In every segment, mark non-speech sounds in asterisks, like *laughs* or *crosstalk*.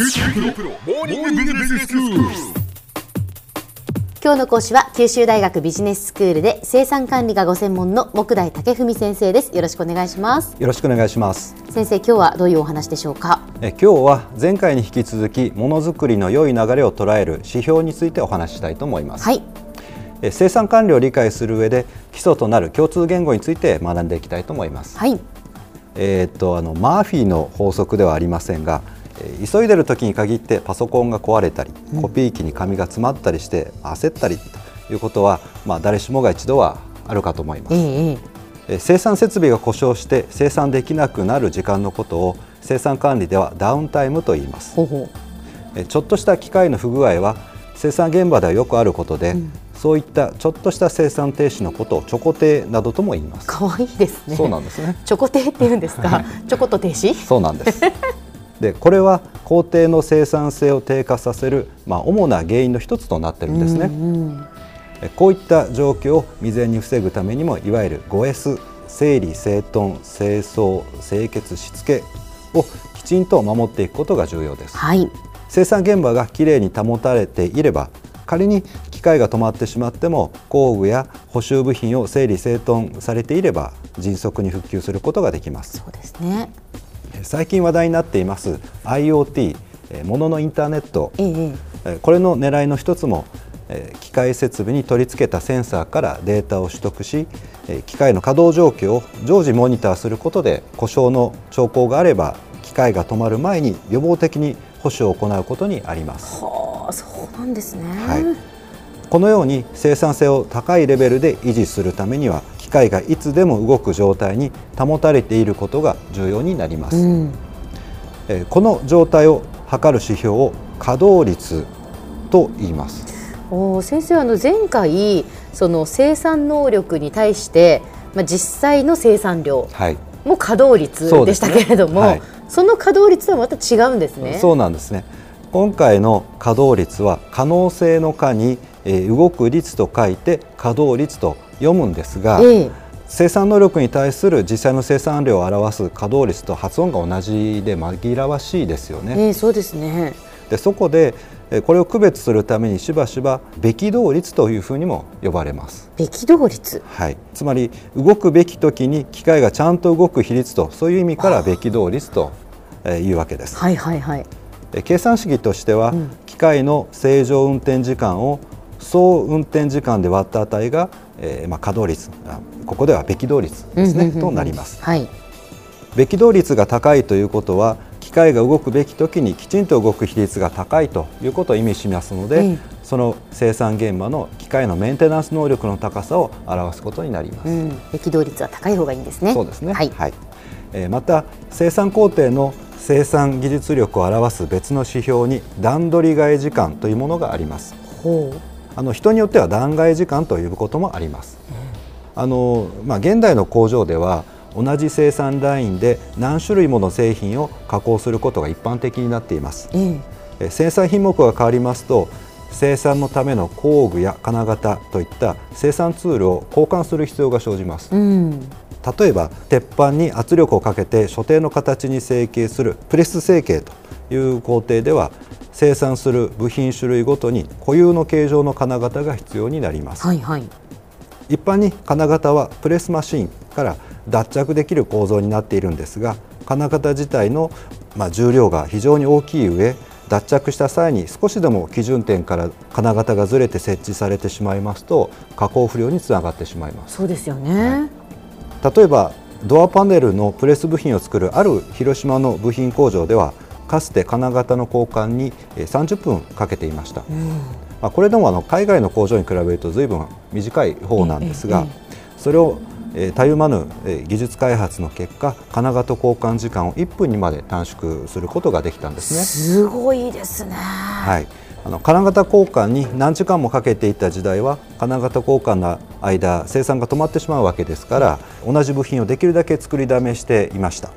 今日の講師は九州大学ビジネススクールで生産管理がご専門の木大武文先生です。よろしくお願いします。よろしくお願いします。先生今日はどういうお話でしょうか？え今日は前回に引き続きものづくりの良い流れを捉える指標についてお話ししたいと思います、はい。え生産管理を理解する上で基礎となる共通言語について学んでいきたいと思います、はい。えーっとあのマーフィーの法則ではありませんがえー急いでる時に限ってパソコンが壊れたり、コピー機に紙が詰まったりして焦ったりということは、まあ、誰しもが一度はあるかと思います、ええ生産設備が故障して生産できなくなる時間のことを生産管理ではダウンタイムと言います。ほちょっとした機械の不具合は生産現場ではよくあることで、そういったちょっとした生産停止のことをチョコ停などとも言います。う可愛いですね。そうなんですね。チョコテって言うんですか？チョコと停止？そうなんです *laughs* でこれは工程の生産性を低下させる、まあ、主な原因の一つとなっているんですね、うんえこういった状況を未然に防ぐためにもいわゆる 5S 整理整頓清掃清潔しつけをきちんと守っていくことが重要です。はい。生産現場がきれいに保たれていれば仮に機械が止まってしまっても工具や補修部品を整理整頓されていれば迅速に復旧することができます。そうですね最近話題になっています IoT えーもののインターネット。えこれの狙いの一つもえー機械設備に取り付けたセンサーからデータを取得しえー機械の稼働状況を常時モニターすることで故障の兆候があれば機械が止まる前に予防的に保守を行うことにあります。はあそうなんですね。はい。このように生産性を高いレベルで維持するためには機械がいつでも動く状態に保たれていることが重要になります。うんえーこの状態を測る指標を稼働率と言います。おー先生あの前回その生産能力に対して、まあ、実際の生産量はい、も稼働率でしたけれどもそ,、はいの稼働率とはまた違うんですね。そうなんですね。今回の稼働率は可能性の可に、えー動く率と書いて稼働率と読むんですが、ええ生産能力に対する実際の生産量を表す稼働率と発音が同じで紛らわしいですよね。ええそうですね。でそこでえーこれを区別するためにしばしばべき動率というふうにも呼ばれます。べき動率。はい、つまり動くべき時に機械がちゃんと動く比率とそういう意味からべき動率とえーいうわけです。はいはいはい。え計算式としては、ん機械の正常運転時間を総運転時間で割った値が、えーまあ、稼働率あここではべき動率ですね、うんうんうんうんとなります。はい。べき動率が高いということは機械が動くべき時にきちんと動く比率が高いということを意味しますので、ええその生産現場の機械のメンテナンス能力の高さを表すことになります。うん。べき動率は高い方がいいんですね。そうですね。はい。えーまた生産工程の生産技術力を表す別の指標に段取り替え時間というものがあります。ほう。あの人によっては段替え時間ということもあります。あのまあ現代の工場では同じ生産ラインで何種類もの製品を加工することが一般的になっています。生産品目が変わりますと生産のための工具や金型といった生産ツールを交換する必要が生じます。うん。例えば鉄板に圧力をかけて所定の形に成形するプレス成形という工程では生産する部品種類ごとに固有の形状の金型が必要になります、はいはい。一般に金型はプレスマシンから脱着できる構造になっているんですが金型自体の、まあ、重量が非常に大きい上脱着した際に少しでも基準点から金型がずれて設置されてしまいますと加工不良につながってしまいますそうですよね。例えばドアパネルのプレス部品を作るある広島の部品工場ではかつて金型の交換にえー30分かけていました、まあ、これでもあの海外の工場に比べると随分短い方なんですが、それをえーたゆまぬえー技術開発の結果金型交換時間を1分にまで短縮することができたんですね。すごいですね。はい、あの金型交換に何時間もかけていた時代は金型交換の間生産が止まってしまうわけですから同じ部品をできるだけ作りだめしていました。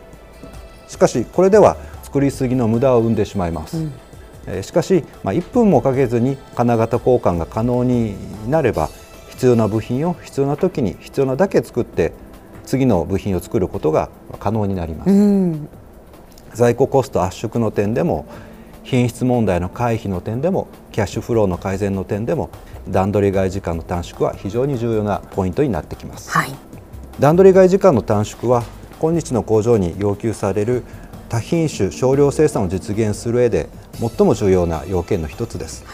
しかしこれでは作りすぎの無駄を生んでしまいます、えーしかし、まあ、1分もかけずに金型交換が可能になれば必要な部品を必要な時に必要なだけ作って次の部品を作ることが可能になります、うん。在庫コスト圧縮の点でも品質問題の回避の点でもキャッシュフローの改善の点でも段取り外時間の短縮は非常に重要なポイントになってきます、はい、段取り外時間の短縮は今日の工場に要求される多品種少量生産を実現する上で最も重要な要件の一つです、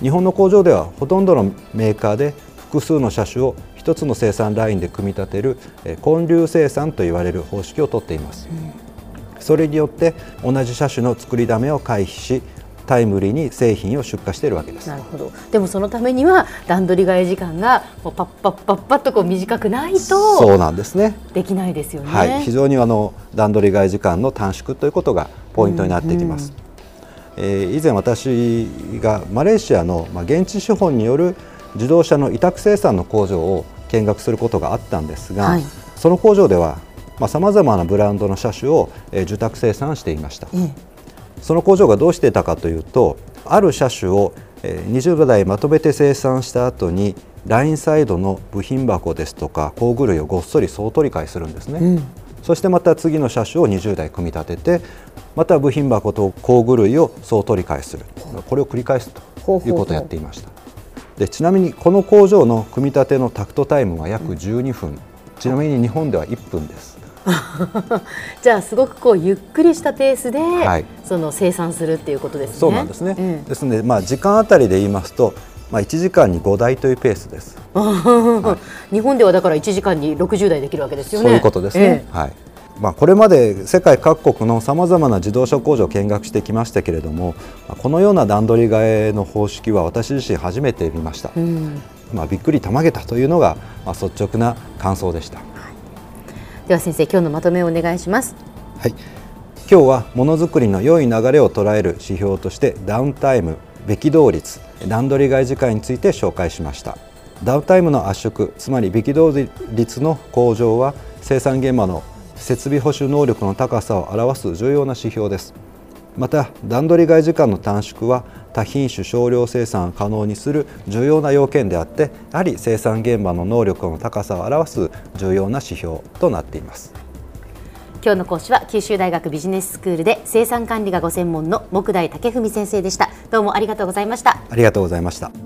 日本の工場ではほとんどのメーカーで複数の車種を1つの生産ラインで組み立てる混流生産といわれる方式をとっています、それによって同じ車種の作りだめを回避しタイムリーに製品を出荷しているわけです。なるほど。でもそのためには段取り替え時間がもうパッパッパッパッとこう短くないとそうなんですね。できないですよね、はい、非常にあの段取り替え時間の短縮ということがポイントになってきます、うんうん、えー、以前私がマレーシアの、まあ、現地資本による自動車の委託生産の工場を見学することがあったんですが、はい、その工場ではさまざ、まなブランドの車種を、えー、受託生産していました、うんその工場がどうしていたかというとある車種を20台まとめて生産した後にラインサイドの部品箱ですとか工具類をごっそり総取り替えするんですね、うん、そしてまた次の車種を20台組み立ててまた部品箱と工具類を総取り替えする。これを繰り返すということをやっていました。でちなみにこの工場の組み立てのタクトタイムは約12分、うん、ちなみに日本では1分です *laughs* じゃあすごくこうゆっくりしたペースで、はい、その生産するっていうことですね。そうなんですね。うん、ですのでまあ時間あたりで言いますと。まあ1時間に5台というペースです、はい、日本ではだから1時間に60台できるわけですよね。そういうことですね。えー、はい。まあ、これまで世界各国のさまざまな自動車工場を見学してきましたけれどもこのような段取り替えの方式は私自身初めて見ました、うん、まあ、びっくりたまげたというのが、まあ、率直な感想でした。では先生今日のまとめをお願いします。はい。今日はものづくりの良い流れを捉える指標としてダウンタイムべ動率段取り外時間について紹介しました。ダウンタイムの圧縮つまりべ動率の向上は生産現場の設備保守能力の高さを表す重要な指標です。また段取り外時間の短縮は多品種少量生産を可能にする重要な要件であってやはり生産現場の能力の高さを表す重要な指標となっています。今日の講師は九州大学ビジネススクールで生産管理がご専門の木大武文先生でした。どうもありがとうございました。ありがとうございました